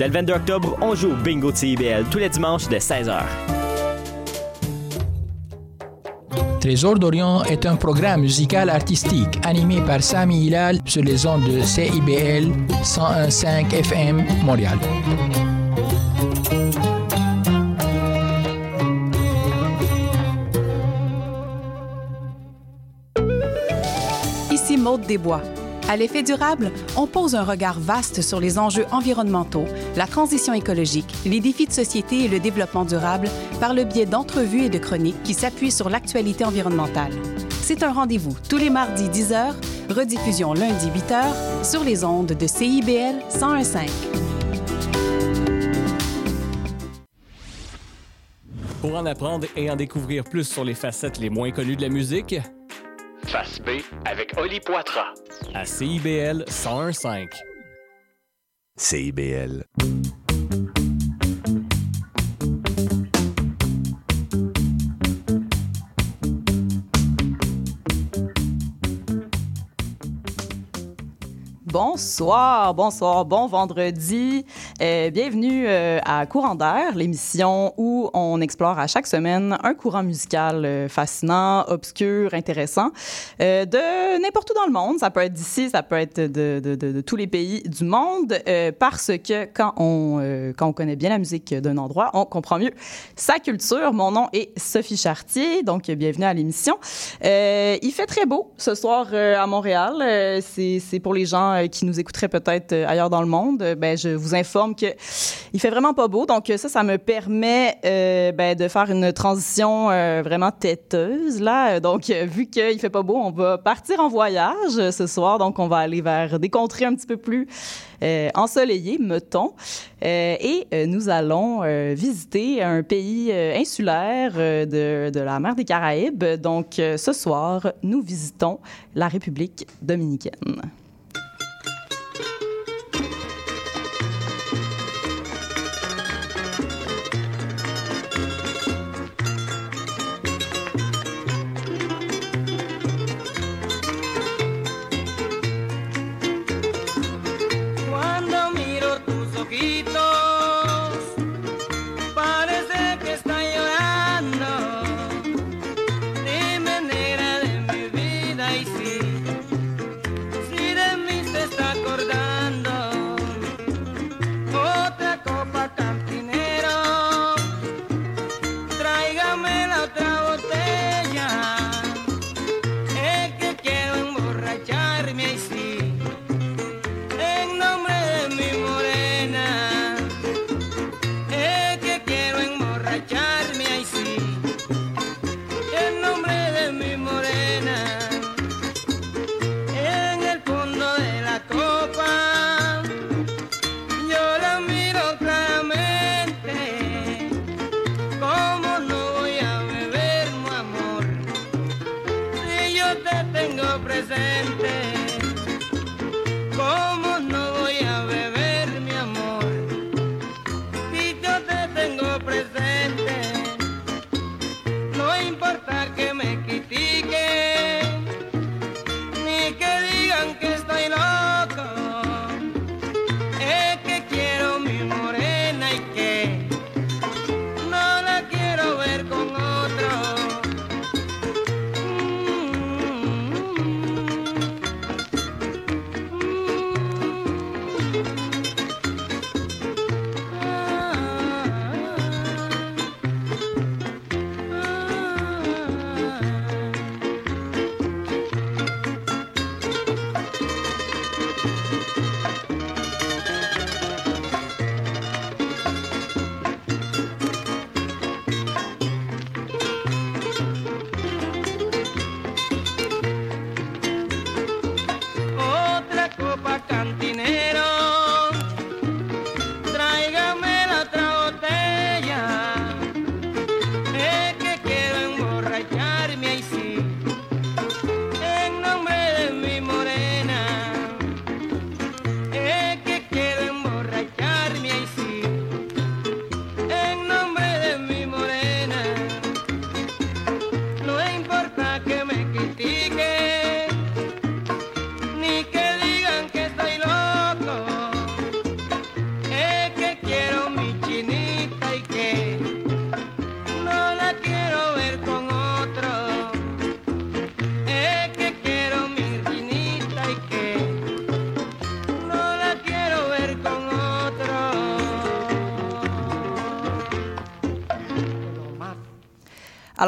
Dès le 22 octobre, on joue au Bingo de CIBL tous les dimanches de 16h. Trésor d'Orient est un programme musical artistique animé par Sami Hilal sur les ondes de CIBL 101.5 FM Montréal. Ici Maude Desbois. À l'effet durable, on pose un regard vaste sur les enjeux environnementaux, la transition écologique, les défis de société et le développement durable par le biais d'entrevues et de chroniques qui s'appuient sur l'actualité environnementale. C'est un rendez-vous tous les mardis 10h, rediffusion lundi 8h sur les ondes de CIBL 1015. Pour en apprendre et en découvrir plus sur les facettes les moins connues de la musique, Face B avec Oli Poitras. à CIBL 1015. CIBL. Bonsoir, bonsoir, bon vendredi. Euh, bienvenue euh, à Courant d'air, l'émission où on explore à chaque semaine un courant musical euh, fascinant, obscur, intéressant, euh, de n'importe où dans le monde. Ça peut être d'ici, ça peut être de, de, de, tous les pays du monde, euh, parce que quand on, euh, quand on connaît bien la musique d'un endroit, on comprend mieux sa culture. Mon nom est Sophie Chartier, donc bienvenue à l'émission. Il fait très beau ce soir à Montréal. C'est pour les gens euh, qui nous écouteraient peut-être euh, ailleurs dans le monde. Euh, ben, je vous informe que il fait vraiment pas beau. Donc ça, ça me permet ben, de faire une transition vraiment têteuse là. Donc vu qu'il fait pas beau, on va partir en voyage ce soir. Donc on va aller vers des contrées un petit peu plus euh, ensoleillées, mettons. Et nous allons visiter un pays insulaire de, de la mer des Caraïbes. Donc ce soir, nous visitons la République dominicaine.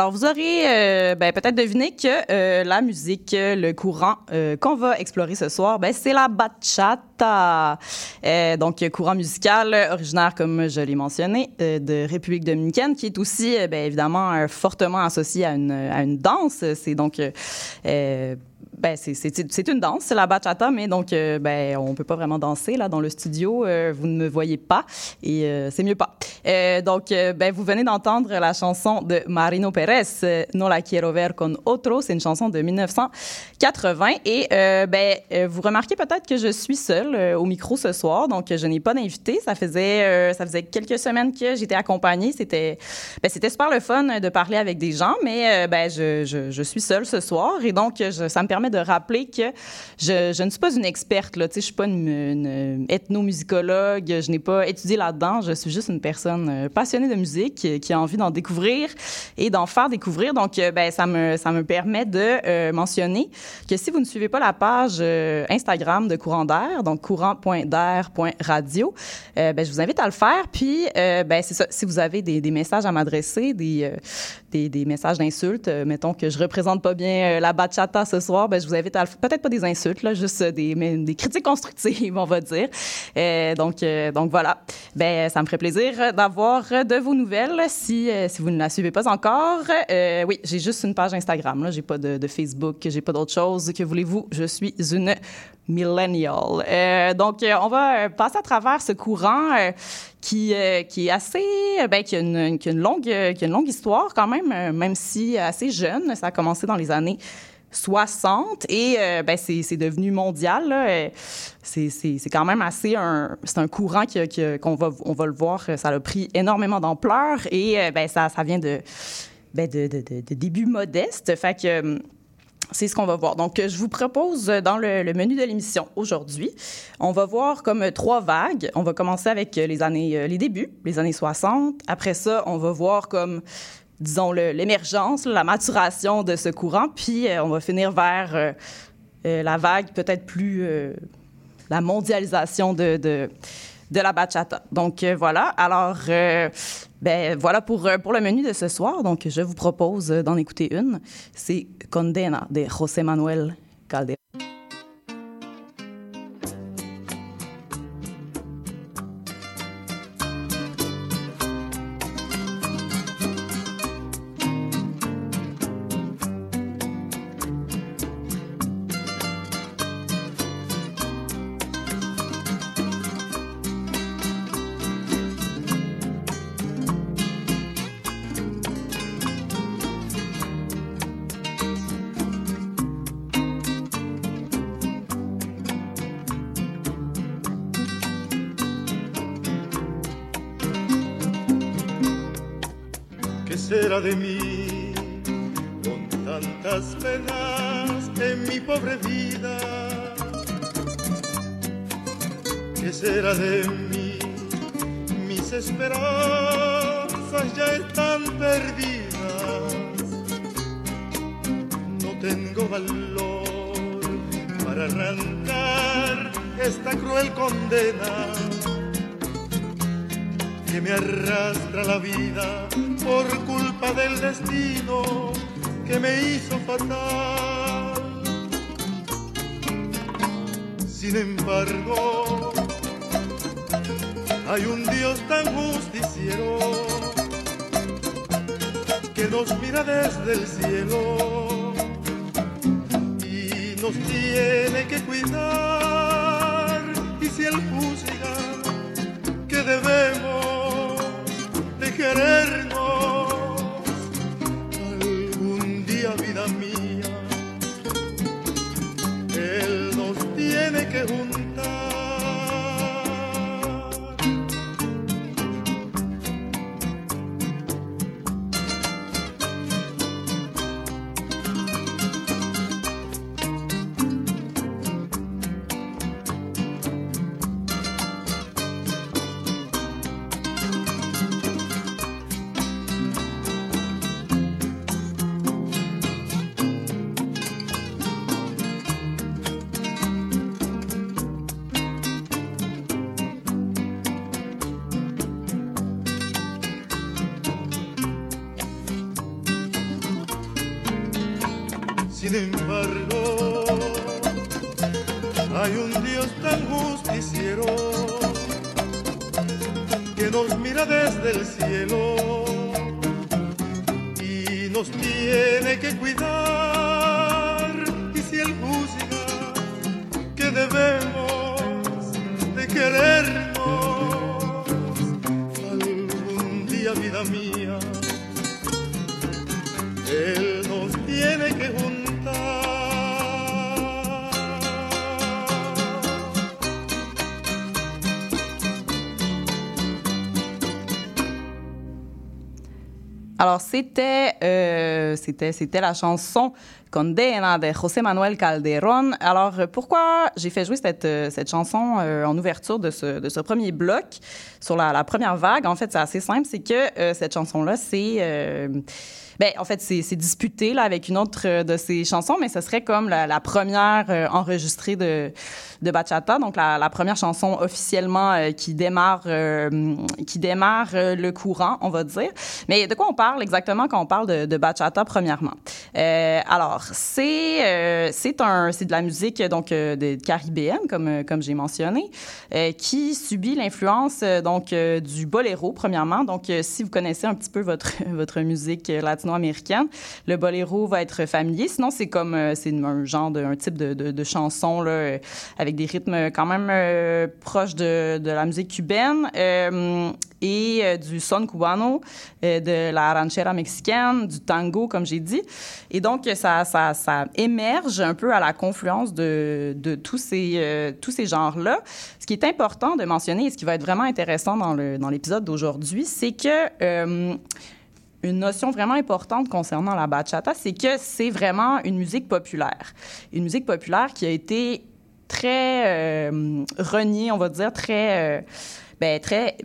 Alors, vous aurez euh, ben, peut-être deviné que euh, la musique, le courant euh, qu'on va explorer ce soir, ben, c'est la bachata. Donc, courant musical originaire, comme je l'ai mentionné, de République dominicaine, qui est aussi, ben, évidemment, fortement associé à une danse. C'est donc... ben, c'est- une danse, la bachata, mais donc, euh, ben, on peut pas vraiment danser là dans le studio. euh, vous ne me voyez pas et euh, c'est mieux pas. Euh, donc, euh, ben, vous venez d'entendre la chanson de Marino Pérez, No la quiero ver con otro. C'est une chanson de 1980 et ben, vous remarquez peut-être que je suis seule au micro ce soir, donc je n'ai pas d'invité. Ça faisait ça faisait quelques semaines que j'étais accompagnée. C'était ben, super le fun de parler avec des gens, mais ben, je, je, je suis seule ce soir et donc je- ça me permet de rappeler que je, ne suis pas une experte. Là, tu sais, je suis pas une, ethnomusicologue, je n'ai pas étudié là-dedans. Je suis juste une personne euh, passionnée de musique euh, qui a envie d'en découvrir et d'en faire découvrir. Donc, euh, ben, ça me ça me permet de mentionner que si vous ne suivez pas la page Instagram de Courant d'air, donc courant.d'air.radio, euh, ben, je vous invite à le faire. Puis, ben, c'est ça. Si vous avez des, messages à m'adresser, des, des, des messages d'insultes, mettons que je représente pas bien la bachata ce soir, ben, je vous invite à. Peut-être pas des insultes, là, juste des, critiques constructives, on va dire. Euh, donc, euh, donc voilà. Ben, ça me ferait plaisir d'avoir de vos nouvelles. Si, euh, si vous ne la suivez pas encore, oui, j'ai juste une page Instagram. Là, j'ai pas de, de Facebook, j'ai pas d'autre chose. Que voulez-vous Je suis une millennial. Donc, on va passer à travers ce courant qui, qui est assez, ben, qui a une, longue, qui a une longue histoire quand même, même si assez jeune. Ça a commencé dans les années 60 et euh, ben, c'est devenu mondial. Euh, C'est quand même assez un, c'est un courant qu'on va, on va le voir, ça a pris énormément d'ampleur et euh, ben, ça, ça vient de, ben, de, de, de, de débuts modestes. Fait c'est ce qu'on va voir. Donc, je vous propose dans le, le menu de l'émission aujourd'hui, on va voir comme trois vagues. On va commencer avec les années, les débuts, les années 60. Après ça, on va voir comme, disons, l'émergence, la maturation de ce courant. Puis, euh, on va finir vers euh, euh, la vague peut-être plus, la mondialisation de, de, la bachata. Donc, voilà. Alors, euh, ben, voilà pour, pour le menu de ce soir. Donc, je vous propose d'en écouter une. C'est Condena de José Manuel Caldera. C'était, euh, c'était, c'était la chanson Condena de José Manuel Calderón. Alors, euh, pourquoi j'ai fait jouer cette, euh, cette chanson euh, en ouverture de ce, de ce premier bloc sur la, la première vague? En fait, c'est assez simple. C'est que euh, cette chanson-là, c'est... euh, ben, en fait, c'est c'est disputé là, avec une autre euh, de ses chansons, mais ce serait comme la, la première enregistrée de, de Bachata, donc la, la première chanson officiellement euh, qui démarre, euh, qui démarre euh, le courant, on va dire. Mais de quoi on parle exactement quand on parle de, de Bachata, premièrement? Euh, alors, c'est euh, c'est un c'est de la musique donc de, caribéenne, comme, comme j'ai mentionné, qui subit l'influence donc du boléro, premièrement. Donc, si vous connaissez un petit peu votre, votre musique latino-américaine, le boléro va être familier. Sinon, c'est comme c'est un genre de un type de, de, de chanson là, euh, des rythmes quand même euh, proches de, la musique cubaine euh, et euh, du son cubano, de la ranchera mexicaine, du tango, comme j'ai dit. Et donc, ça, ça, émerge un peu à la confluence de, de tous ces, tous ces genres-là. Ce qui est important de mentionner et ce qui va être vraiment intéressant dans le- dans l'épisode d'aujourd'hui, c'est que une notion vraiment importante concernant la bachata, c'est que c'est vraiment une musique populaire. Une musique populaire qui a été très euh, reniée, on va dire, très, euh, ben, très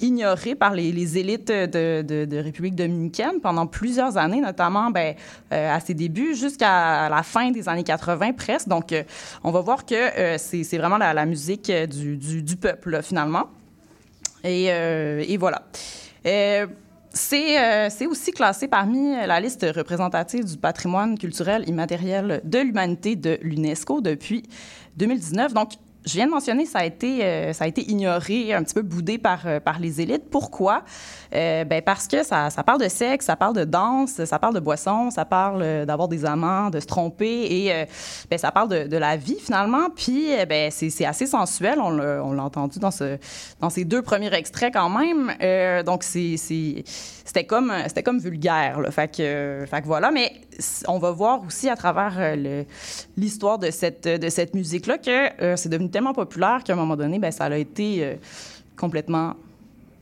ignorée par les, élites de, République dominicaine pendant plusieurs années, notamment ben, euh, à ses débuts jusqu'à la fin des années 80 presque. Donc, on va voir que c'est vraiment la, musique du, peuple, finalement. Et voilà. Euh, c'est euh, aussi classé parmi la liste représentative du patrimoine culturel immatériel de l'humanité de l'UNESCO depuis 2019. Donc, je viens de mentionner, ça a été, euh, ça a été ignoré, un petit peu boudé par, euh, par les élites. Pourquoi? Euh, ben parce que ça, parle de sexe, ça parle de danse, ça parle de boisson, ça parle euh, d'avoir des amants, de se tromper et euh, ben, ça parle de, la vie finalement. Puis ben, c'est assez sensuel, on l'a entendu dans, ce, dans ces deux premiers extraits quand même. Donc c'était comme, comme vulgaire. Fait, que, voilà, mais on va voir aussi à travers l'histoire de cette, de cette musique-là que c'est devenu tellement populaire qu'à un moment donné, ben, ça a été complètement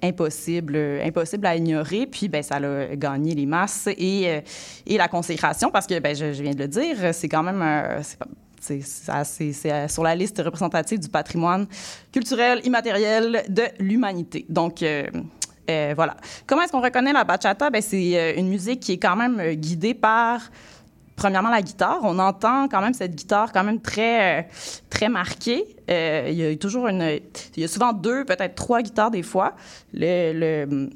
impossible, euh, impossible à ignorer. Puis, ben, ça a gagné les masses et, euh, et la consécration parce que, ben, je, viens de le dire, c'est quand même... euh, c'est sur la liste représentative du patrimoine culturel immatériel de l'humanité. Donc, voilà. Comment est-ce qu'on reconnaît la bachata? Ben, c'est une musique qui est quand même guidée par premièrement la guitare. On entend quand même cette guitare quand même très, euh, très marquée. Euh, il y a toujours une... Il y a souvent deux, peut-être trois guitares des fois. Le, le-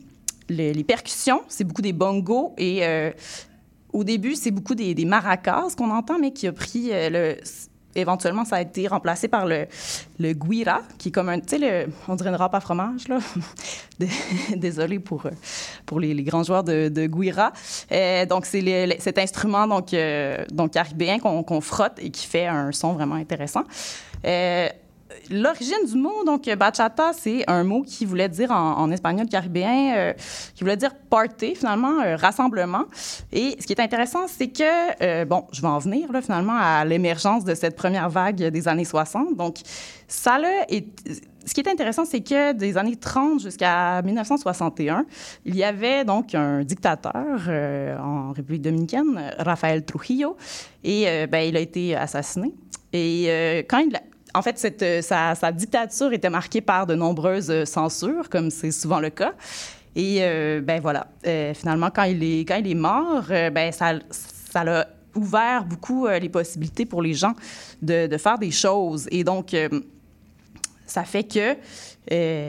le- les percussions, c'est beaucoup des bongos et euh, au début, c'est beaucoup des, maracas qu'on entend, mais qui a pris le... Éventuellement, ça a été remplacé par le, le guira, qui est comme un, tu sais, on dirait une râpe à fromage, là. Désolée pour, pour les, grands joueurs de, guira. Euh, donc, c'est cet instrument donc, euh, donc caribéen qu'on qu'on frotte et qui fait un son vraiment intéressant. Euh, L'origine du mot, donc bachata, c'est un mot qui voulait dire en, espagnol caribéen, euh, qui voulait dire party, finalement, euh, rassemblement. Et ce qui est intéressant, c'est que, euh, bon, je vais en venir là, finalement à l'émergence de cette première vague des années 60. Donc, ça là, est, ce qui est intéressant, c'est que des années 30 jusqu'à 1961, il y avait donc un dictateur en République dominicaine, Rafael Trujillo, et ben, il a été assassiné. Et quand il a- en fait, euh, sa, dictature était marquée par de nombreuses euh, censures, comme c'est souvent le cas. Et euh, ben voilà, Euh, finalement, quand il est, mort, ben ça, ça l'a ouvert beaucoup les possibilités pour les gens de, faire des choses. Et donc, ça fait que,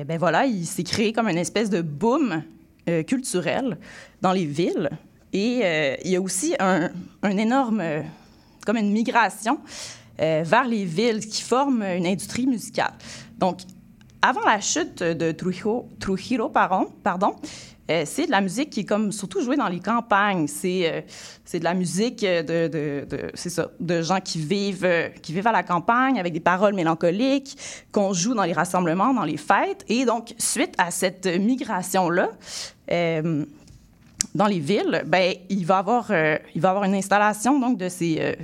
ben voilà, il s'est créé comme une espèce de boom culturel dans les villes. Et il y a aussi un, un énorme, comme une migration euh, vers les villes qui forment une industrie musicale. Donc, avant la chute de Trujillo, pardon, euh, c'est de la musique qui est comme surtout jouée dans les campagnes. C'est euh, de la musique de, de, de- ça, de gens qui vivent, qui vivent à la campagne avec des paroles mélancoliques, qu'on joue dans les rassemblements, dans les fêtes. Et donc, suite à cette migration-là, dans les villes, ben, il va avoir, il va avoir une installation donc de ces,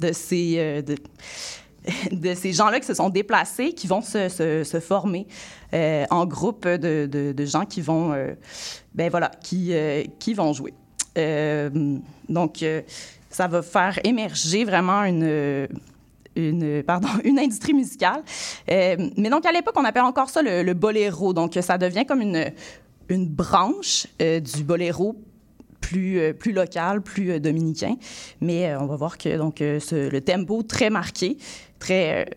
de ces, euh, de, ces gens-là qui se sont déplacés, qui vont se, se- former euh, en groupe de, de- gens qui vont, euh, ben voilà, qui, qui vont jouer. Donc, ça va faire émerger vraiment une une, pardon, une industrie musicale. Mais donc, à l'époque, on appelle encore ça le, boléro. Donc, ça devient comme une, une branche du boléro plus, euh, plus local, plus euh, dominicain. Mais euh, on va voir que donc, le tempo très marqué, très,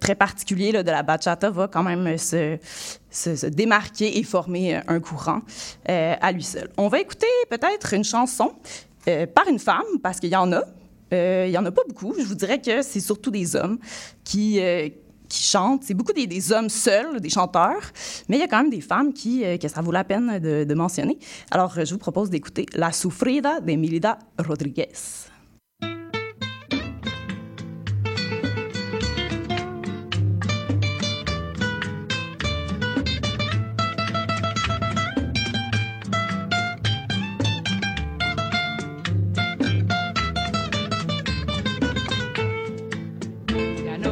très particulier là, de la bachata va quand même se, démarquer et former un courant à lui seul. On va écouter peut-être une chanson par une femme, parce qu'il y en a. Il y en a pas beaucoup. Je vous dirais que c'est surtout des hommes qui, chantent. C'est beaucoup des, hommes seuls, des chanteurs, mais il y a quand même des femmes qui, euh, que ça vaut la peine de, mentionner. Alors, euh, je vous propose d'écouter La Sufrida de Milida Rodriguez.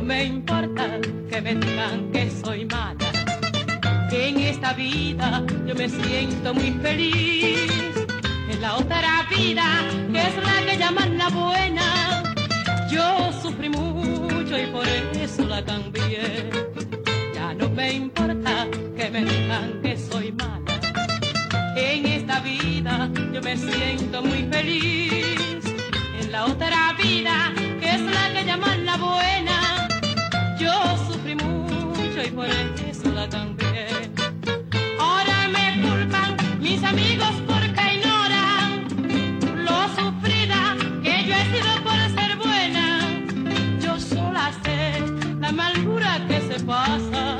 Me que me digan que soy mala, que en esta vida yo me siento muy feliz. En la otra vida, que es la que llaman la buena, yo sufrí mucho y por eso la cambié. Ya no me importa que me digan que soy mala, en esta vida yo me siento muy feliz. En la otra vida, que es la que llaman la buena, por eso la cambié. Ahora me culpan mis amigos porque ignoran lo sufrida que yo he sido por ser buena. Yo sola sé la amargura que se pasa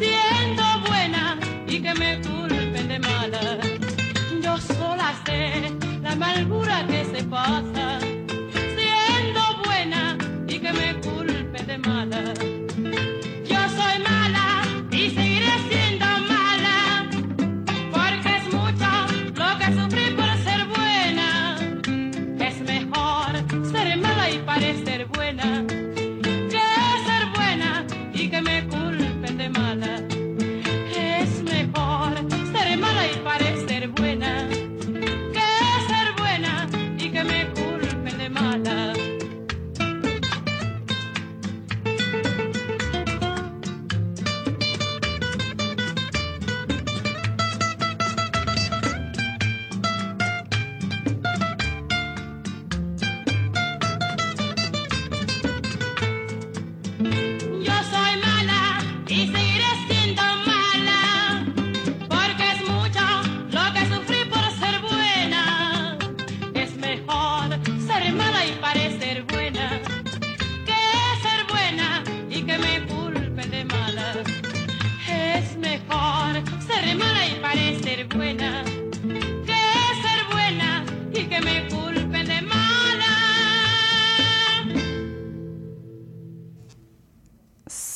siendo buena y que me culpen de mala. Yo sola sé la amargura que se pasa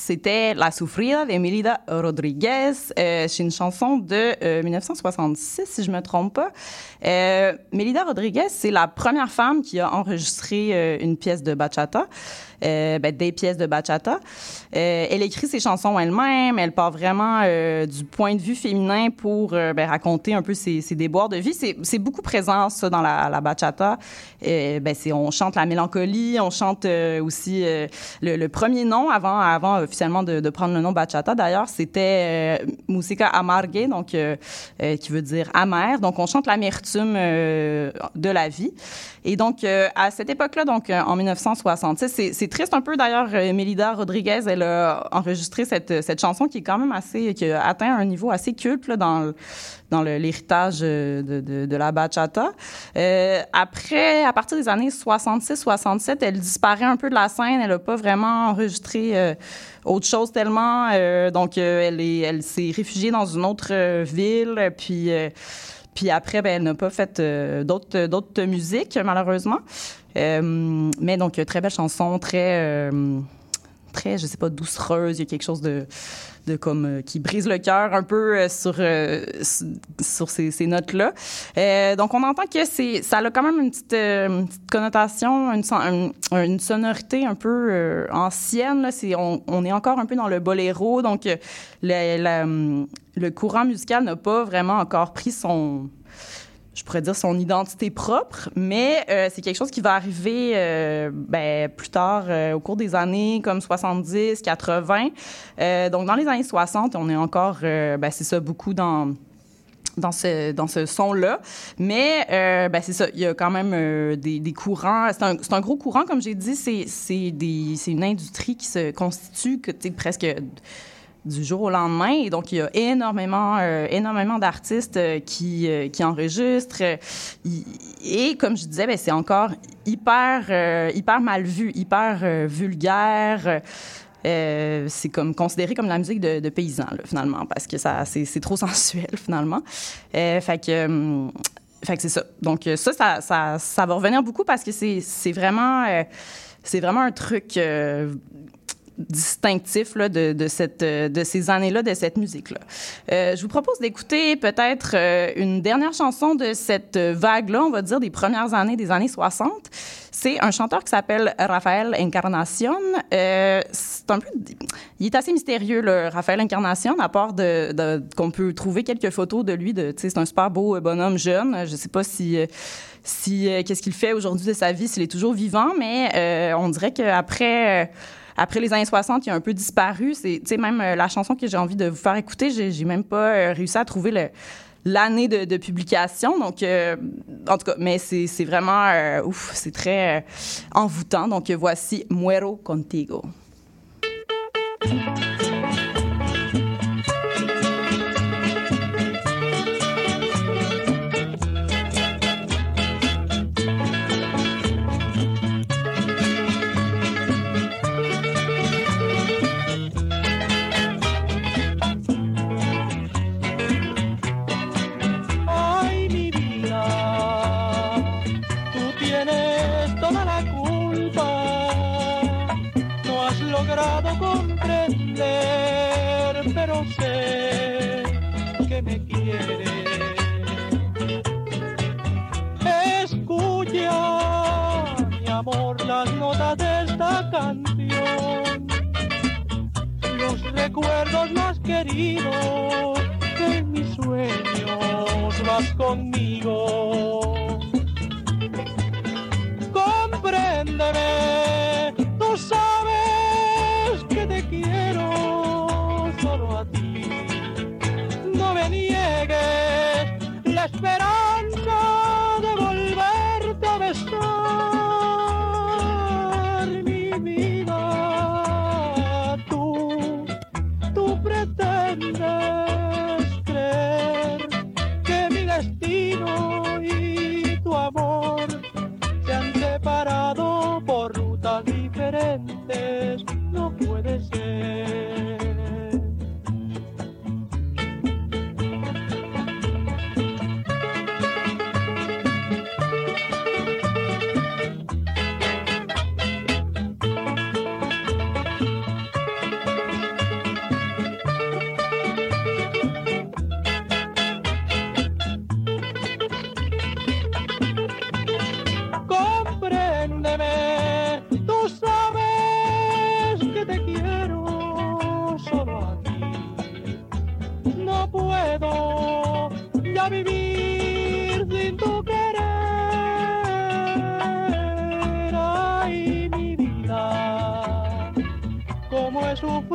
C'était La Sufrida d'Emilida Rodriguez. Euh, c'est une chanson de euh, 1966, si je me trompe pas. Euh, Melida Rodriguez, c'est la première femme qui a enregistré euh, une pièce de bachata, euh, ben, des pièces de bachata. Euh, elle écrit ses chansons elle-même. Elle part vraiment euh, du point de vue féminin pour ben, raconter un peu ses, déboires de vie. C'est beaucoup présent, ça, dans la, bachata. Ben, on chante la mélancolie, on chante aussi le, premier nom avant, avant officiellement de, prendre le nom bachata. D'ailleurs, c'était musica amargue, donc qui veut dire amer. Donc, on chante l'amertume de la vie. Et donc, à cette époque-là, donc en 1966, c'est triste un peu d'ailleurs. Melida Rodriguez, elle a enregistré cette, cette chanson qui est quand même assez, qui a atteint un niveau assez culte là, dans dans l'héritage de, de, la bachata. Euh, après, à partir des années 66-67, elle disparaît un peu de la scène. Elle n'a pas vraiment enregistré euh, autre chose tellement. Euh, donc, euh, elle est, elle s'est réfugiée dans une autre euh, ville. Puis, puis après, ben, elle n'a pas fait d'autres, d'autres musiques, malheureusement. mais donc, très belle chanson, très, très, je sais pas, doucereuse. Il y a quelque chose de euh, qui brise le cœur un peu euh, sur euh, sur ces, notes là. donc on entend que c'est ça a quand même une petite, connotation, une, sonorité un peu ancienne. Là. C'est on, est encore un peu dans le boléro, donc le courant musical n'a pas vraiment encore pris son je pourrais dire son identité propre, mais euh, c'est quelque chose qui va arriver euh, ben, plus tard euh, au cours des années comme 70, 80. donc dans les années 60, on est encore, ben, c'est ça, beaucoup dans dans ce, dans ce son-là. Mais ben c'est ça, il y a quand même des, des, courants. C'est un, un, gros courant, comme j'ai dit, c'est une industrie qui se constitue que, presque du jour au lendemain. Et donc, il y a énormément, euh, énormément d'artistes euh, qui, euh, qui enregistrent. et comme je disais, ben, c'est encore hyper, hyper mal vu, hyper vulgaire. c'est comme considéré comme la musique de, de paysans, finalement, parce que ça, c'est, trop sensuel, finalement. fait que... fait que c'est ça. Donc ça ça, ça, va revenir beaucoup parce que c'est vraiment... c'est vraiment un truc distinctif là, de, de, cette, de ces années-là, de cette musique-là. Euh, je vous propose d'écouter peut-être euh, une dernière chanson de cette vague-là, on va dire, des premières années des années 60. C'est un chanteur qui s'appelle Raphaël Encarnacion. Euh, c'est un peu, il est assez mystérieux, le Raphaël Encarnacion, à part de, de qu'on peut trouver quelques photos de lui. De, c'est un super beau bonhomme jeune. Je sais pas si si qu'est-ce qu'il fait aujourd'hui de sa vie, s'il est toujours vivant, mais on dirait qu'après après les années 60, il a un peu disparu. C'est, même euh, la chanson que j'ai envie de vous faire écouter, j'ai, même pas euh, réussi à trouver l'année de, publication. Donc, euh, en tout cas, mais c'est vraiment, ouf, c'est très envoûtant. Donc, voici Muero Contigo.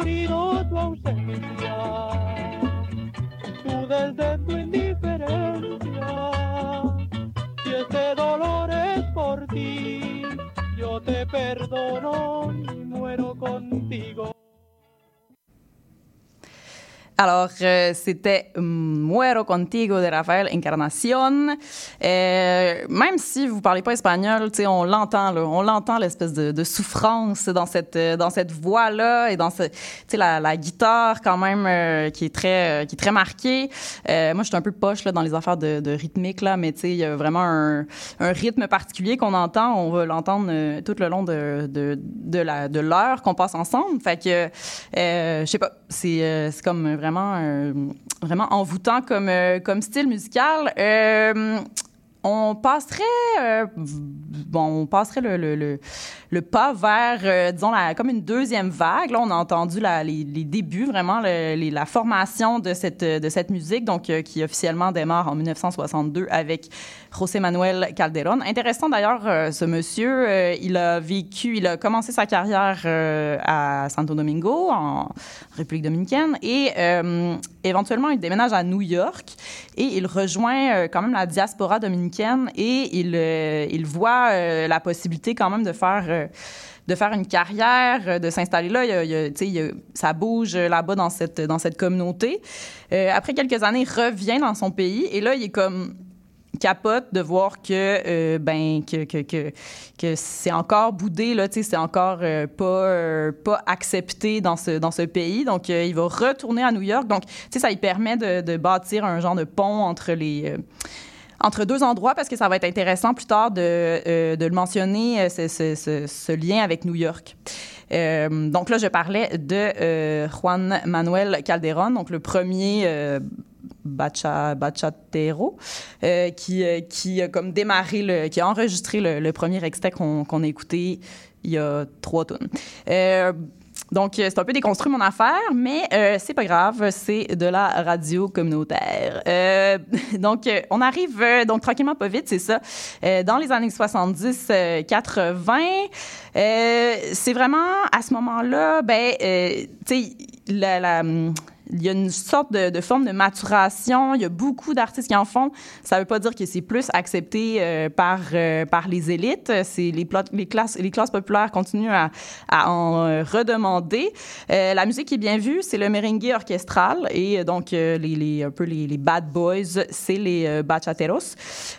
Sufrido tu ausencia. Tú desde tu indiferencia. Si este dolor es por ti, yo te perdono y muero contigo. Alors, euh, c'était Muero Contigo de Rafael Encarnacion. Euh, même si vous parlez pas espagnol, on l'entend, on l'entend l'espèce de, souffrance dans cette dans cette voix là et dans ce, la, la, guitare quand même euh, qui est très qui est très marquée. Euh, moi, je suis un peu poche dans les affaires de, rythmique là, mais il y a vraiment un, rythme particulier qu'on entend. On va l'entendre euh, tout le long de de de la de l'heure qu'on passe ensemble. Fait que, je sais pas, c'est c'est comme vraiment, euh, vraiment envoûtant comme, euh, comme style musical. Euh, on passerait, euh, bon, on passerait le, le, le, pas vers, disons, la, comme une deuxième vague. Là, on a entendu les, les, débuts, vraiment, les, la formation de cette, de cette musique, donc qui officiellement démarre en 1962 avec José Manuel Calderón. Intéressant d'ailleurs, euh, ce monsieur, euh, il a vécu, il a commencé sa carrière à Santo Domingo, en République dominicaine, et éventuellement, il déménage à New York et il rejoint quand même la diaspora dominicaine et il, euh, voit euh, la possibilité quand même de faire euh, de faire une carrière, de s'installer là. Ça bouge là-bas dans cette, dans cette communauté. après quelques années, il revient dans son pays et là, il est comme capote de voir que euh, ben que, que, que, que c'est encore boudé là, c'est encore euh, pas euh, pas accepté dans ce dans ce pays. Donc il va retourner à New York. Donc ça lui permet de, de, bâtir un genre de pont entre les entre deux endroits parce que ça va être intéressant plus tard de, de le mentionner, ce, ce, ce, ce, lien avec New York. Donc là, je parlais de Juan Manuel Calderón, donc le premier bacha, bachatero, euh, qui, qui a comme démarré, le, qui a enregistré le, premier extrait qu'on qu a écouté il y a trois tonnes. Donc, c'est un peu déconstruit mon affaire, mais euh, c'est pas grave, c'est de la radio communautaire. Euh, donc, on arrive euh, donc tranquillement pas vite, c'est ça. Euh, dans les années 70-80, euh, c'est vraiment à ce moment-là, ben, tu sais, la, la il y a une sorte de, de, forme de maturation. Il y a beaucoup d'artistes qui en font. Ça ne veut pas dire que c'est plus accepté euh, par, euh, par les élites. C'est les, les, classes, les classes populaires continuent à, à en euh, redemander. Euh, la musique est bien vue, c'est le merengue orchestral et donc les, les, un peu les, les bad boys, c'est les bachateros.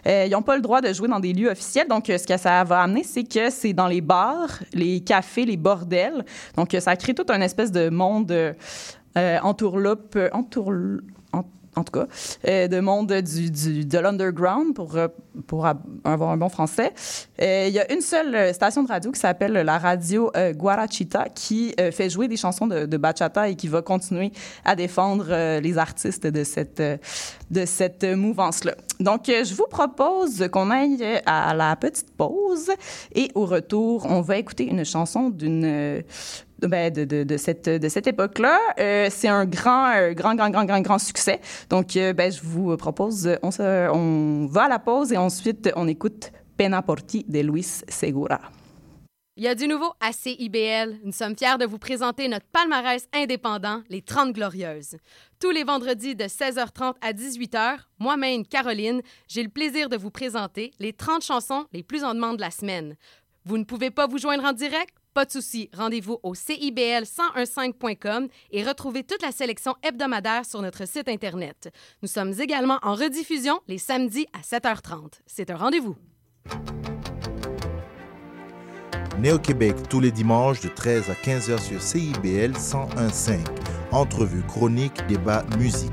ils n'ont pas le droit de jouer dans des lieux officiels. Donc, ce que ça va amener, c'est que c'est dans les bars, les cafés, les bordels. Donc, ça crée tout un espèce de monde euh, entourloupe, entour, en, en, tout cas, euh, de monde du, de l'underground, pour, pour avoir un bon français. Euh, il y a une seule station de radio qui s'appelle la radio euh, Guarachita, qui euh, fait jouer des chansons de, de, bachata et qui va continuer à défendre euh, les artistes de cette, de cette mouvance-là. Donc, je vous propose qu'on aille à la petite pause et au retour, on va écouter une chanson d'une ben, de, cette, de cette époque-là. Euh, c'est un grand, euh, grand, grand, grand, grand, grand succès. Donc, euh, ben, je vous propose, on, se, on va à la pause et ensuite, on écoute Pena Porti de Luis Segura. Il y a du nouveau à CIBL. Nous sommes fiers de vous présenter notre palmarès indépendant, les 30 Glorieuses. Tous les vendredis de 16h30 à 18h, moi-même, Caroline, j'ai le plaisir de vous présenter les 30 chansons les plus en demande de la semaine. Vous ne pouvez pas vous joindre en direct? Pas de souci, rendez-vous au CIBL1015.com et retrouvez toute la sélection hebdomadaire sur notre site Internet. Nous sommes également en rediffusion les samedis à 7h30. C'est un rendez-vous. Né au Québec tous les dimanches de 13 à 15h sur CIBL 1015. Entrevue, chronique, débat, musique.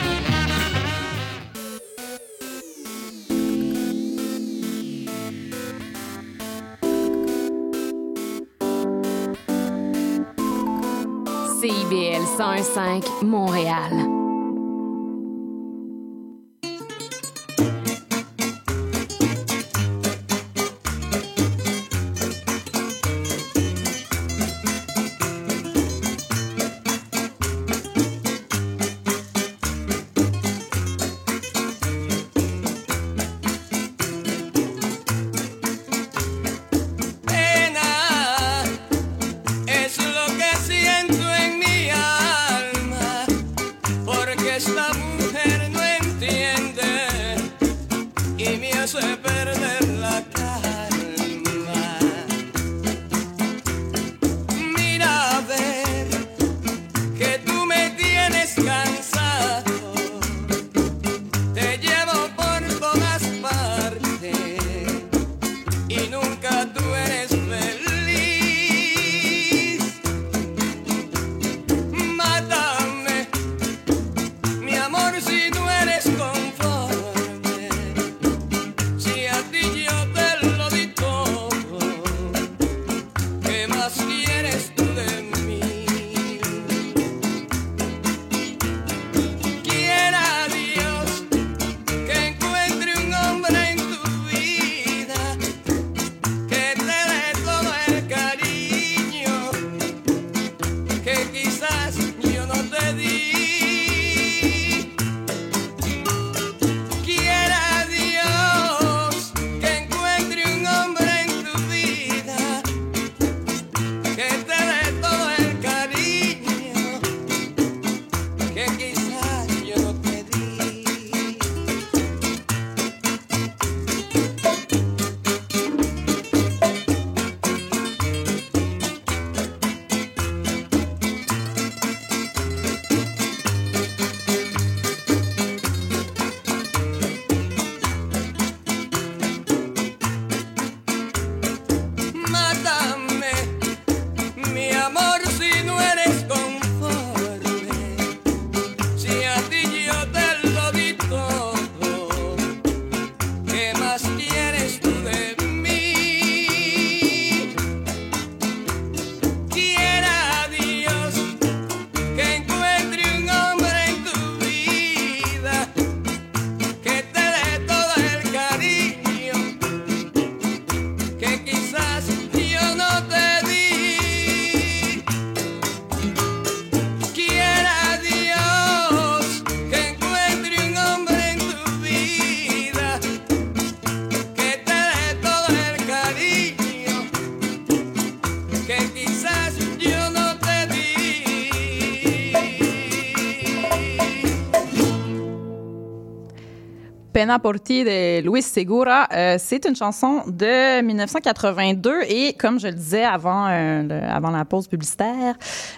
CIBL 105 Montréal. Pena Porti de Luis Segura. Euh, c'est une chanson de 1982 et comme je le disais avant, euh, avant la pause publicitaire,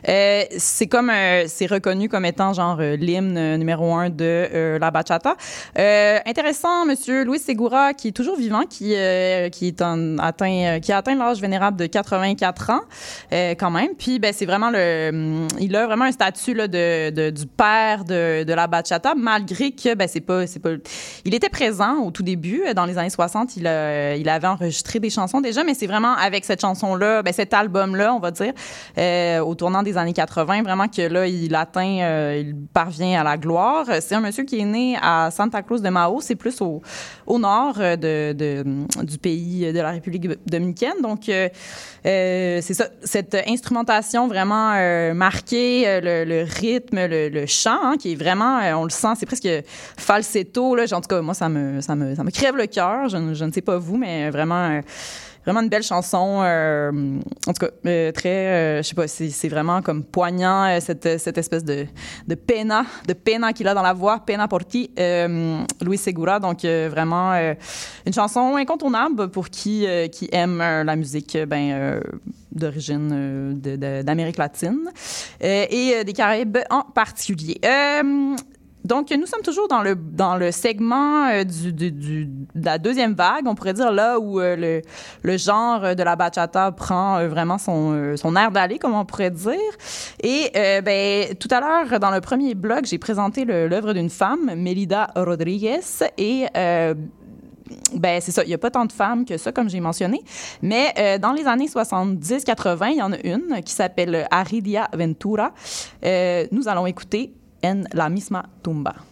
euh, c'est comme c'est reconnu comme étant genre l'hymne numéro un de la bachata. intéressant, Monsieur Luis Segura, qui est toujours vivant, qui qui est atteint qui a atteint l'âge vénérable de 84 ans quand même. Puis ben c'est vraiment le, il a vraiment un statut là, de, de du père de, de la bachata, malgré que ben c'est pas c'est pas était présent au tout début, euh, dans les années 60. Il, il avait enregistré des chansons déjà, mais c'est vraiment avec cette chanson-là, ben, cet album-là, on va dire, euh, au tournant des années 80, vraiment que là, il atteint, euh, il parvient à la gloire. C'est un monsieur qui est né à Santa Cruz de Mao, c'est plus au, au nord de, de, du pays de la République dominicaine. Donc, c'est ça, cette instrumentation vraiment marquée, le, rythme, le, chant, hein, qui est vraiment, on le sent, c'est presque falsetto, là, en tout cas, moi, ça me, ça me, ça me crève le cœur. Je, ne sais pas vous, mais vraiment euh, vraiment une belle chanson. Euh, en tout cas, euh, très, je sais pas, c'est vraiment comme poignant cette, cette espèce de, de pena, de pena qu'il a dans la voix, pena por ti, Luis Segura. Donc vraiment une chanson incontournable pour qui qui aime la musique, ben d'origine d'Amérique latine et des Caraïbes en particulier. Donc, nous sommes toujours dans le, dans le segment euh, de la deuxième vague, on pourrait dire là où euh, le, le genre de la bachata prend euh, vraiment son, son air d'aller, comme on pourrait dire. Et ben, tout à l'heure, dans le premier blog, j'ai présenté l'œuvre d'une femme, Melida Rodriguez, et ben c'est ça, il n'y a pas tant de femmes que ça, comme j'ai mentionné. Mais dans les années 70-80, il y en a une qui s'appelle Aridia Ventura. Nous allons écouter En la misma tumba.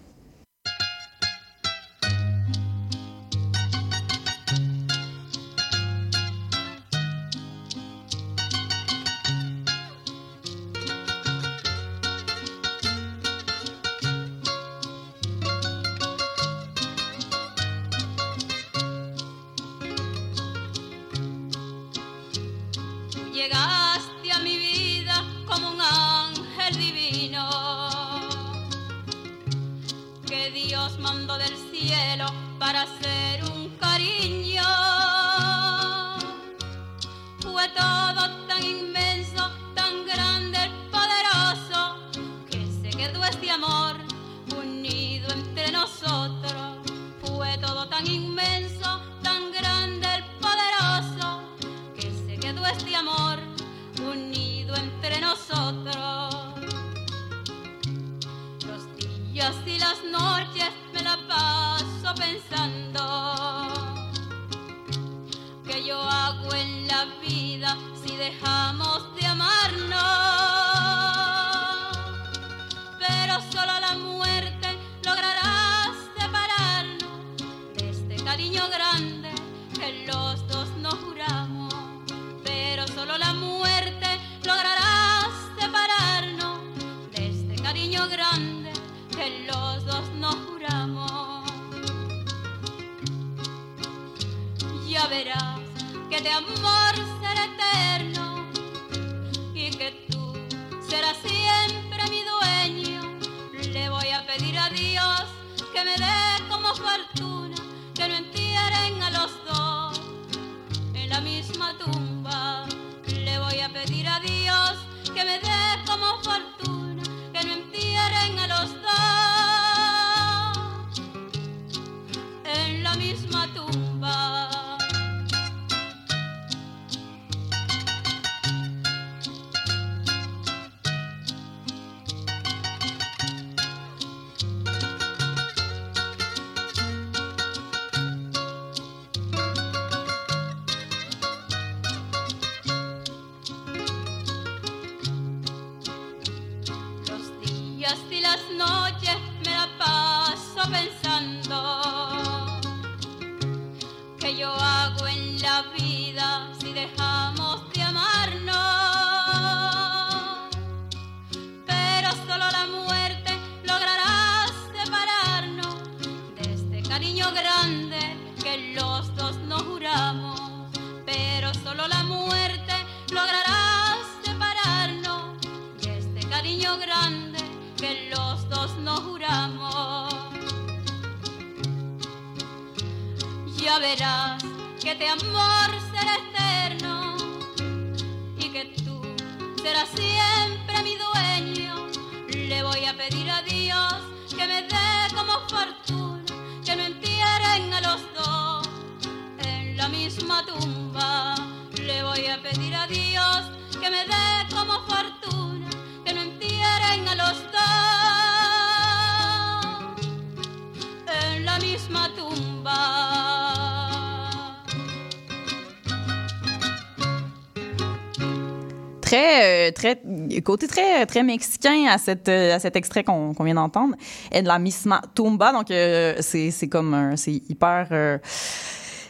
Côté très, très mexicain à, cette, euh, à cet extrait qu'on vient d'entendre. Et de la misma tumba. Donc, euh, c'est comme c'est hyper. euh,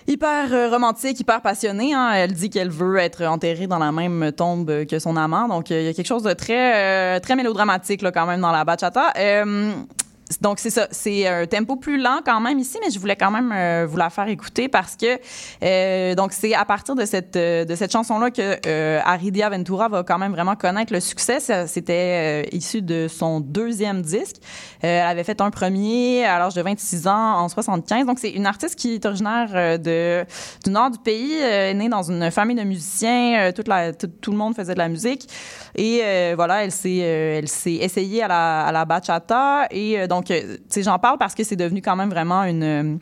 hyper euh, romantique, hyper passionné. hein. Elle dit qu'elle veut être enterrée dans la même tombe que son amant. Donc, il y a quelque chose de très, très mélodramatique là, quand même dans la bachata. Donc, c'est ça. C'est un tempo plus lent quand même ici, mais je voulais quand même euh, vous la faire écouter parce que euh, donc c'est à partir de cette euh, de cette chanson-là que euh, Aridia Ventura va quand même vraiment connaître le succès. C'était euh, issu de son deuxième disque. Euh, elle avait fait un premier à l'âge de 26 ans en 75. Donc, c'est une artiste qui est originaire de du nord du pays, née dans une famille de musiciens. Toute la, tout, tout le monde faisait de la musique. Et voilà, elle s'est elle s'est essayée à la, à la bachata. Et donc, donc, tu sais, j'en parle parce que c'est devenu quand même vraiment une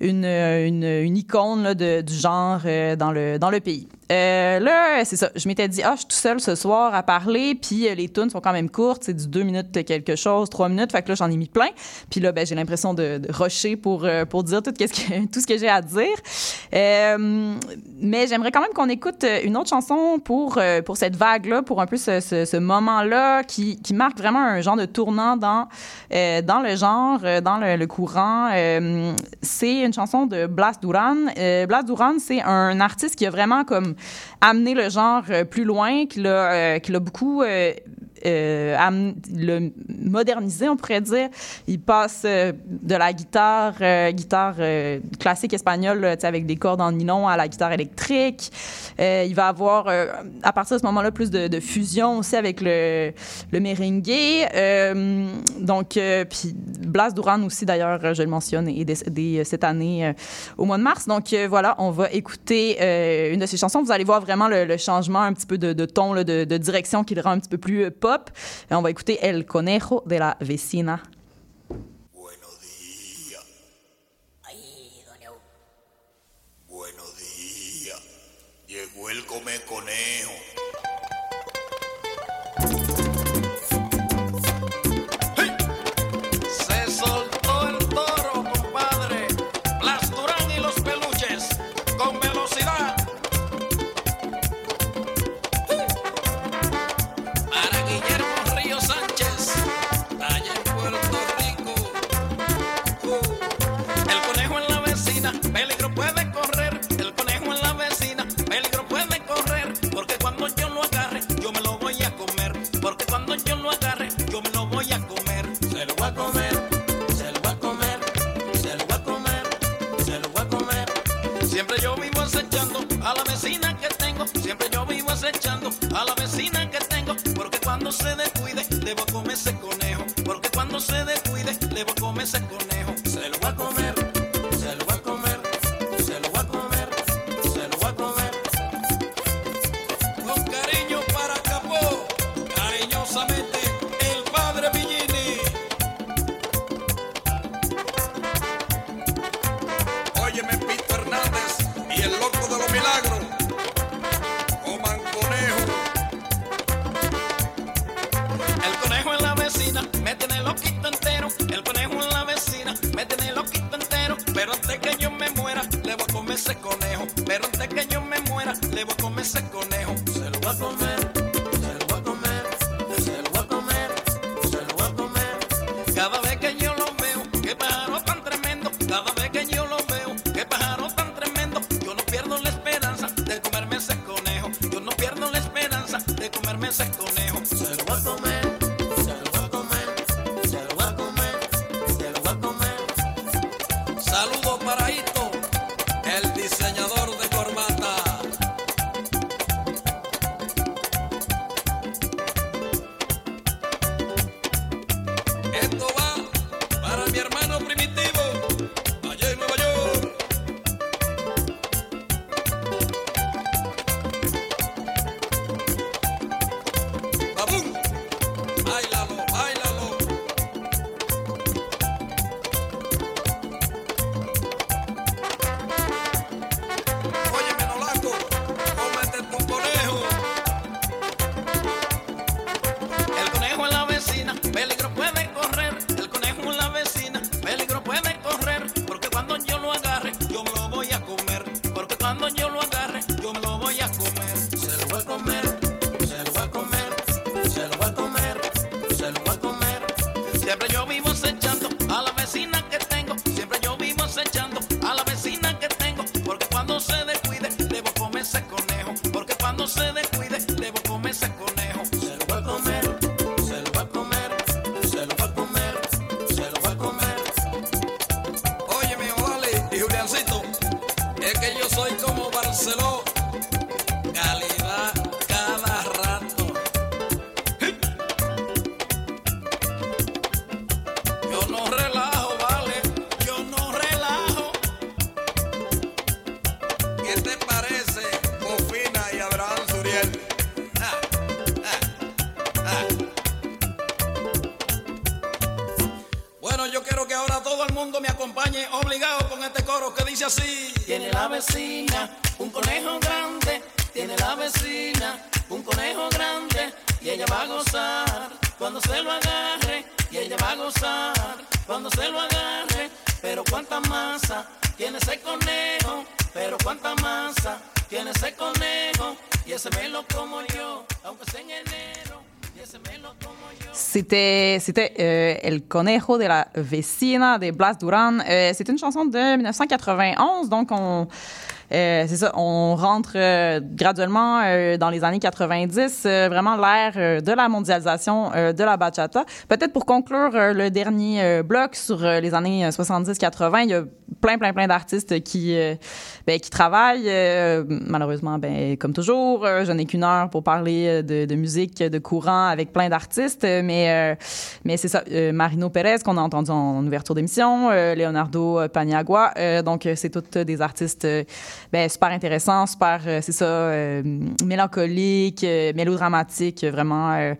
une, une, une icône de, du genre euh, dans le pays. Euh, là, c'est ça. Je m'étais dit, ah, je suis tout seul ce soir à parler, puis euh, les tunes sont quand même courtes, c'est du deux minutes quelque chose, trois minutes, fait que là, j'en ai mis plein. Puis là, ben, j'ai l'impression de, de rusher pour, euh, pour dire tout, ce que, tout ce que j'ai à dire. Euh, mais j'aimerais quand même qu'on écoute une autre chanson pour, pour cette vague-là, pour un peu ce, ce, ce moment-là qui, qui marque vraiment un genre de tournant dans, dans le genre, dans le, le courant. c'est une chanson de Blas Duran. Blas Duran, c'est un artiste qui a vraiment comme amener le genre euh, plus loin, qu'il a, euh, qu'il a beaucoup euh, le moderniser, on pourrait dire. Il passe euh, de la guitare, euh, guitare classique espagnole, avec des cordes en nylon à la guitare électrique. il va avoir, à partir de ce moment-là, plus de, fusion aussi avec le, le merengue. donc, puis Blas Duran aussi, d'ailleurs, je le mentionne, est décédé cette année au mois de mars. Donc, voilà, on va écouter une de ses chansons. Vous allez voir vraiment le, changement un petit peu de, ton, de, de, direction qui le rend un petit peu plus pop pop. Et on va écouter El Conejo de la Vecina. Buenos días. Ay, doña. Buenos días. Llegó el come conejo. Peligro puede correr. Conejo de la Vecina de Blas Duran. Euh, c'est une chanson de 1991, donc on. Euh, c'est ça, on rentre euh, graduellement euh, dans les années 90, euh, vraiment l'ère euh, de la mondialisation de la bachata. Peut-être pour conclure le dernier bloc sur les années 70-80, il y a plein, plein, plein d'artistes qui, ben, qui travaillent. malheureusement, ben, comme toujours, je n'ai qu'une heure pour parler de, de musique, de courant avec plein d'artistes, mais, mais c'est ça. Marino Pérez, qu'on a entendu en, ouverture d'émission, Leonardo Paniagua. donc, c'est toutes des artistes ben, super intéressants, super, euh, c'est ça, euh, mélancoliques, euh, mélodramatiques, vraiment.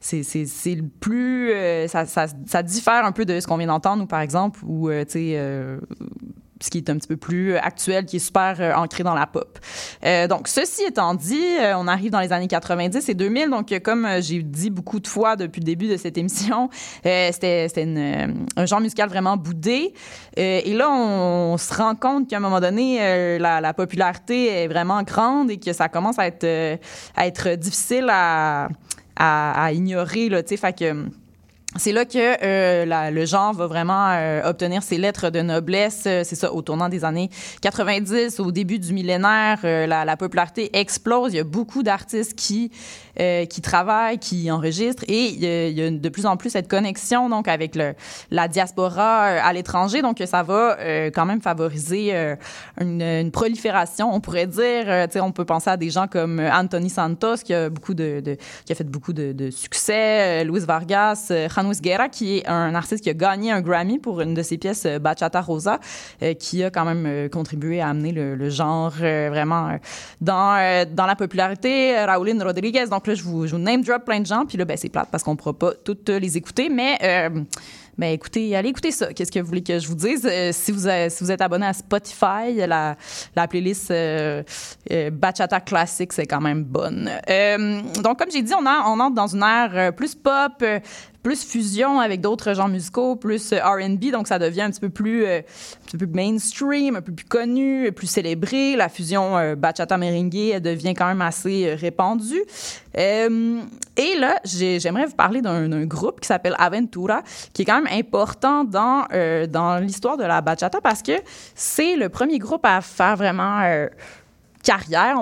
c'est c'est- le plus. ça, ça, ça diffère un peu de ce qu'on vient d'entendre, ou par exemple, euh, tu sais. Ce qui est un petit peu plus actuel, qui est super euh, ancré dans la pop. Euh, donc, ceci étant dit, euh, on arrive dans les années 90 et 2000. Donc, comme j'ai dit beaucoup de fois depuis le début de cette émission, c'était un genre musical vraiment boudé. Et là, on, se rend compte qu'à un moment donné, la, la popularité est vraiment grande et que ça commence à être, difficile à, à, à ignorer. Là, fait que c'est là que euh, la- le genre va vraiment euh, obtenir ses lettres de noblesse. Euh, c'est ça, au tournant des années 90, au début du millénaire, euh, la, la popularité explose. Il y a beaucoup d'artistes qui euh, qui travaillent, qui enregistrent, et il y, a, il y a de plus en plus cette connexion donc avec le, la diaspora euh, à l'étranger. Donc ça va euh, quand même favoriser euh, une, une prolifération, on pourrait dire. Euh, on peut penser à des gens comme euh, Anthony Santos qui a beaucoup de, de- qui a fait beaucoup de, de succès, euh, Luis Vargas, euh, Janus Guerra qui est un artiste qui a gagné un Grammy pour une de ses pièces euh, Bachata Rosa, euh, qui a quand même euh, contribué à amener le, le genre euh, vraiment euh, dans euh, dans la popularité. Euh, Raulin Rodriguez. Donc là, je vous, name drop plein de gens, puis là, ben c'est plate parce qu'on pourra pas toutes euh, les écouter, mais euh, ben écoutez, allez écouter ça. Qu'est-ce que vous voulez que je vous dise? Euh, si, vous, êtes abonné à Spotify, la, la playlist Bachata Classic, c'est quand même bonne. Donc, comme j'ai dit, on, on entre dans une ère plus pop, plus fusion avec d'autres genres musicaux, plus euh, R&B, donc ça devient un petit peu plus, euh, un petit peu plus mainstream, un peu plus connu, plus célébré. La fusion euh, bachata merengue elle devient quand même assez répandue. Et là, j'ai- j'aimerais vous parler d'un groupe qui s'appelle Aventura, qui est quand même important dans, l'histoire de la bachata parce que c'est le premier groupe à faire vraiment carrière,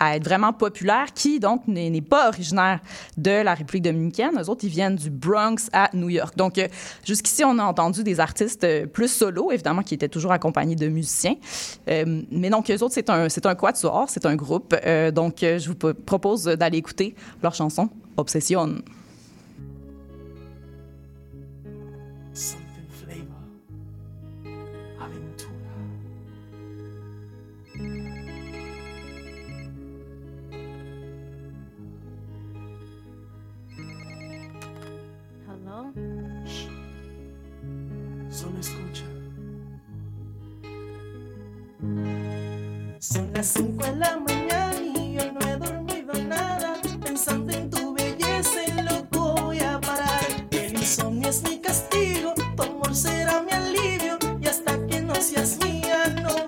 à être vraiment populaire, qui donc n'est pas originaire de la République dominicaine. Eux autres, ils viennent du Bronx à New York. Donc, euh, jusqu'ici, on a entendu des artistes euh, plus solo, évidemment, qui étaient toujours accompagnés de musiciens. Euh, mais donc, eux autres, c'est un, c'est un quatuor, c'est un groupe. Donc, je vous propose d'aller écouter leur chanson Obsession. Solo escucha. Son las 5 de la mañana y yo no he dormido nada. Pensando en tu belleza, en loco voy a parar. El insomnio es mi castigo, tu amor será mi alivio. Y hasta que no seas mía, no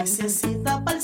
necesita para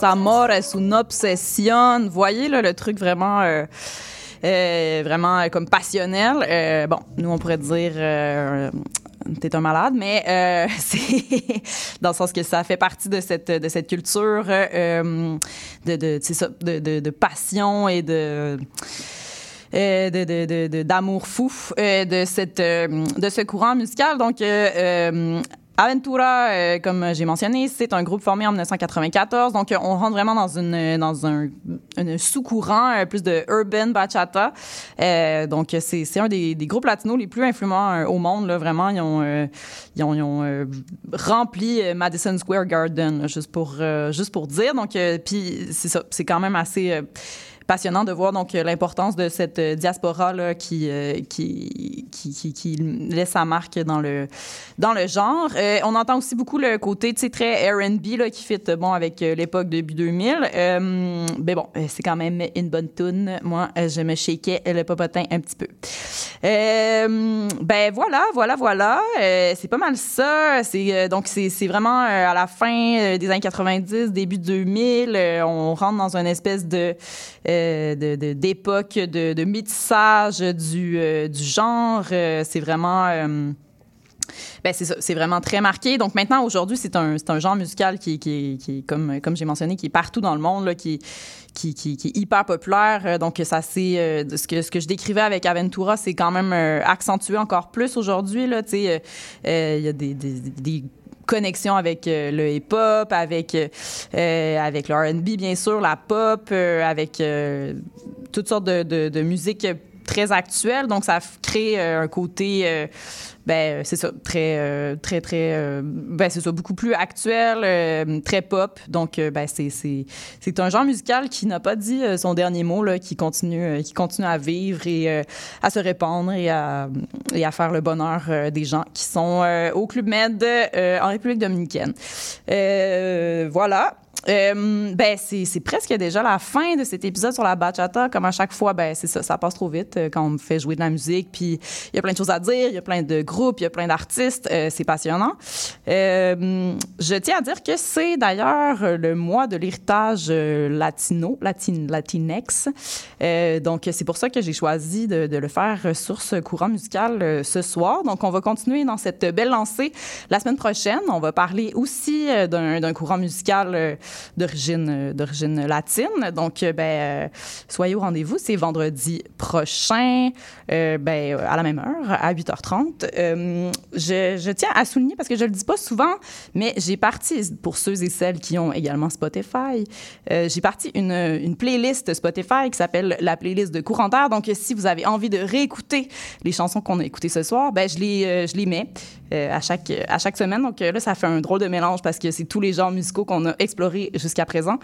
No es amor, es une obsession. Voyez là, le truc vraiment, euh, euh, vraiment euh, comme passionnel. Bon, nous on pourrait dire. T'es un malade, mais c'est dans le sens que ça fait partie de cette, de cette culture euh, de, de, ça, de, de, passion et de, euh, d'amour fou de, cette, de ce courant musical. Donc, Aventura, euh, comme j'ai mentionné, c'est un groupe formé en 1994. Donc, euh, on rentre vraiment dans, une, dans un, sous-courant euh, plus de urban bachata. Donc, c'est, un des, des groupes latinos les plus influents au monde. Là, vraiment, ils ont, ils ont, rempli Madison Square Garden, juste, pour, juste pour dire. Donc, puis c'est c'est quand même assez... passionnant de voir donc l'importance de cette euh, diaspora là qui, euh, qui, qui, qui, qui laisse sa marque dans le dans le genre. Euh, on entend aussi beaucoup le côté tu sais très R&B là qui fit bon avec l'époque début 2000. Euh, mais bon, c'est quand même une bonne tune. Moi, je me shakeais le popotin un petit peu. Ben voilà, voilà, voilà. C'est pas mal ça. C'est donc c'est vraiment à la fin des années 90, début 2000, euh, on rentre dans une espèce de euh, de- d'époque de, de métissage du euh, genre. Euh, c'est vraiment euh, ben c'est vraiment très marqué. Donc maintenant, aujourd'hui, c'est un, un genre musical qui, qui, qui comme, comme j'ai mentionné, qui est partout dans le monde, là, qui, qui, qui, est hyper populaire. Euh, Donc ça, c'est euh, ce, que, ce que je décrivais avec Aventura, c'est quand même euh, accentué encore plus aujourd'hui. euh, euh, Il y a des, des connexions avec euh, le hip-hop, avec, euh, avec le R&B, bien sûr, la pop, euh, avec euh, toutes sortes de, de, très actuelle. Donc, ça crée euh, un côté, euh, ben, c'est ça, très, euh, très, très, ben, c'est ça, beaucoup plus actuel, très pop. Donc, ben, c'est, un genre musical qui n'a pas dit son dernier mot, là, qui continue, qui continue à vivre et à se répandre et à, et à faire le bonheur des gens qui sont au Club Med en République dominicaine. Euh, voilà. Euh, ben, c'est presque déjà la fin de cet épisode sur la bachata. Comme à chaque fois, ben, c'est ça, ça passe trop vite euh, quand on me fait jouer de la musique. Puis il y a plein de choses à dire, il y a plein de groupes, il y a plein d'artistes. Euh, c'est passionnant. Je tiens à dire que c'est d'ailleurs le mois de l'héritage latino, latin, latinex. Donc, c'est pour ça que j'ai choisi de, le faire sur ce courant musical ce soir. Donc, on va continuer dans cette belle lancée la semaine prochaine. On va parler aussi d'un courant musical d'origine euh, d'origine latine. Donc, euh, ben, euh, soyez au rendez-vous. C'est vendredi prochain, ben, à la même heure, à 8h30. Euh, je, je tiens à souligner, parce que je le dis pas souvent, mais j'ai parti, pour ceux et celles qui ont également Spotify, j'ai parti une, une playlist Spotify qui s'appelle la playlist de courant d'air. Donc, si vous avez envie de réécouter les chansons qu'on a écoutées ce soir, ben, je les, je les mets à, chaque, à chaque semaine. Donc, là, ça fait un drôle de mélange parce que c'est tous les genres musicaux qu'on a explorés jusqu'à présent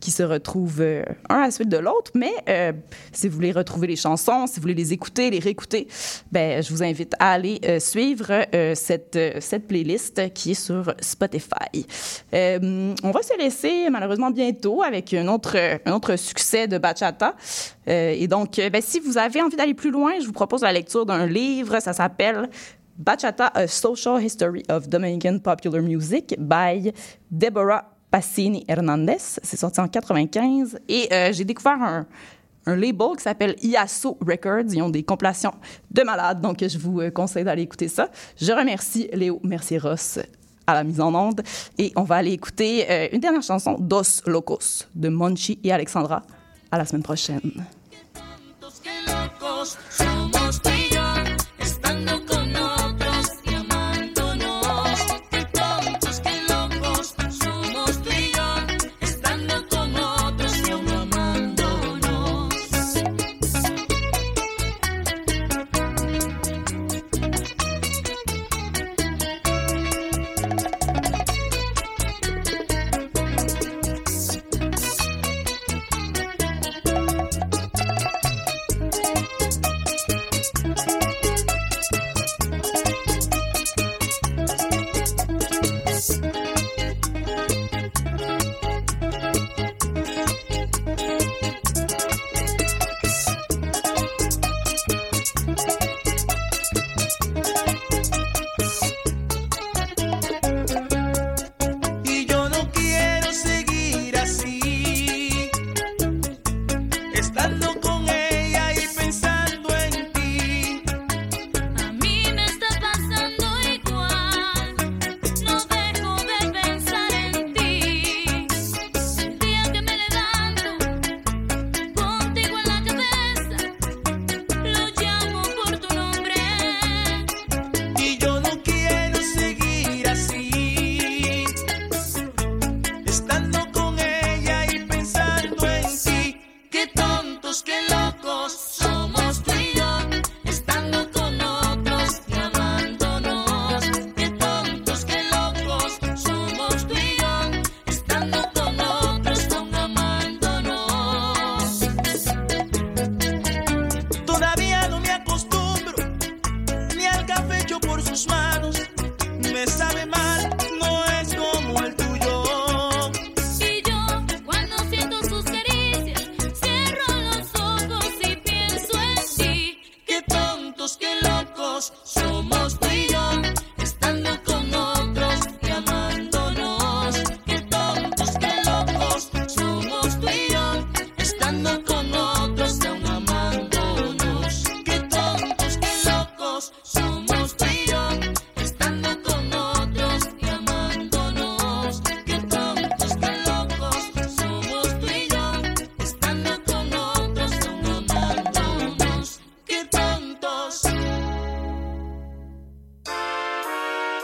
qui se retrouvent euh, un à la suite de l'autre. Mais euh, si vous voulez retrouver les chansons, si vous voulez les écouter, les réécouter, ben, je vous invite à aller euh, suivre cette, cette playlist qui est sur Spotify. On va se laisser malheureusement bientôt avec un autre, un autre succès de bachata. Et donc, ben, si vous avez envie d'aller plus loin, je vous propose la lecture d'un livre. Ça s'appelle Bachata, A Social History of Dominican Popular Music by Deborah Passini Hernandez. C'est sorti en 95. Et euh, j'ai découvert un, label qui s'appelle IASO Records. Ils ont des compilations de malades, donc je vous euh, conseille d'aller écouter ça. Je remercie Léo Mercier-Ross à la mise en onde. Et on va aller écouter euh, une dernière chanson, Dos Locos, de Monchi et Alexandra. À la semaine prochaine.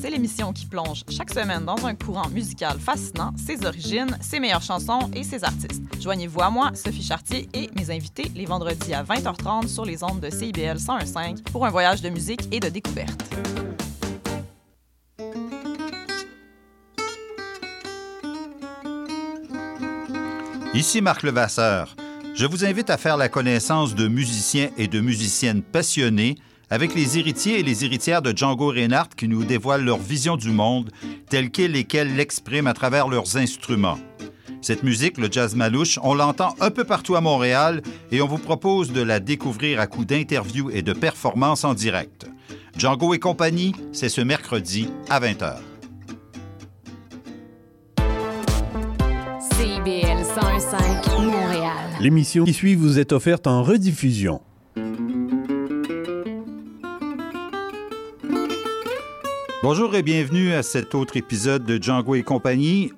C'est l'émission qui plonge chaque semaine dans un courant musical fascinant, ses origines, ses meilleures chansons et ses artistes. Joignez-vous à moi, Sophie Chartier et mes invités les vendredis à 20h30 sur les ondes de CIBL 101.5 pour un voyage de musique et de découverte. Ici Marc Levasseur. Je vous invite à faire la connaissance de musiciens et de musiciennes passionnés avec les héritiers et les héritières de Django Reinhardt qui nous dévoilent leur vision du monde telle qu'elle et qu'elle l'expriment à travers leurs instruments. Cette musique, le jazz malouche, on l'entend un peu partout à Montréal et on vous propose de la découvrir à coup d'interviews et de performances en direct. Django et compagnie, c'est ce mercredi à 20h. CIBL 101.5 Montréal. L'émission qui suit vous est offerte en rediffusion. Bonjour et bienvenue à cet autre épisode de Django et compagnie.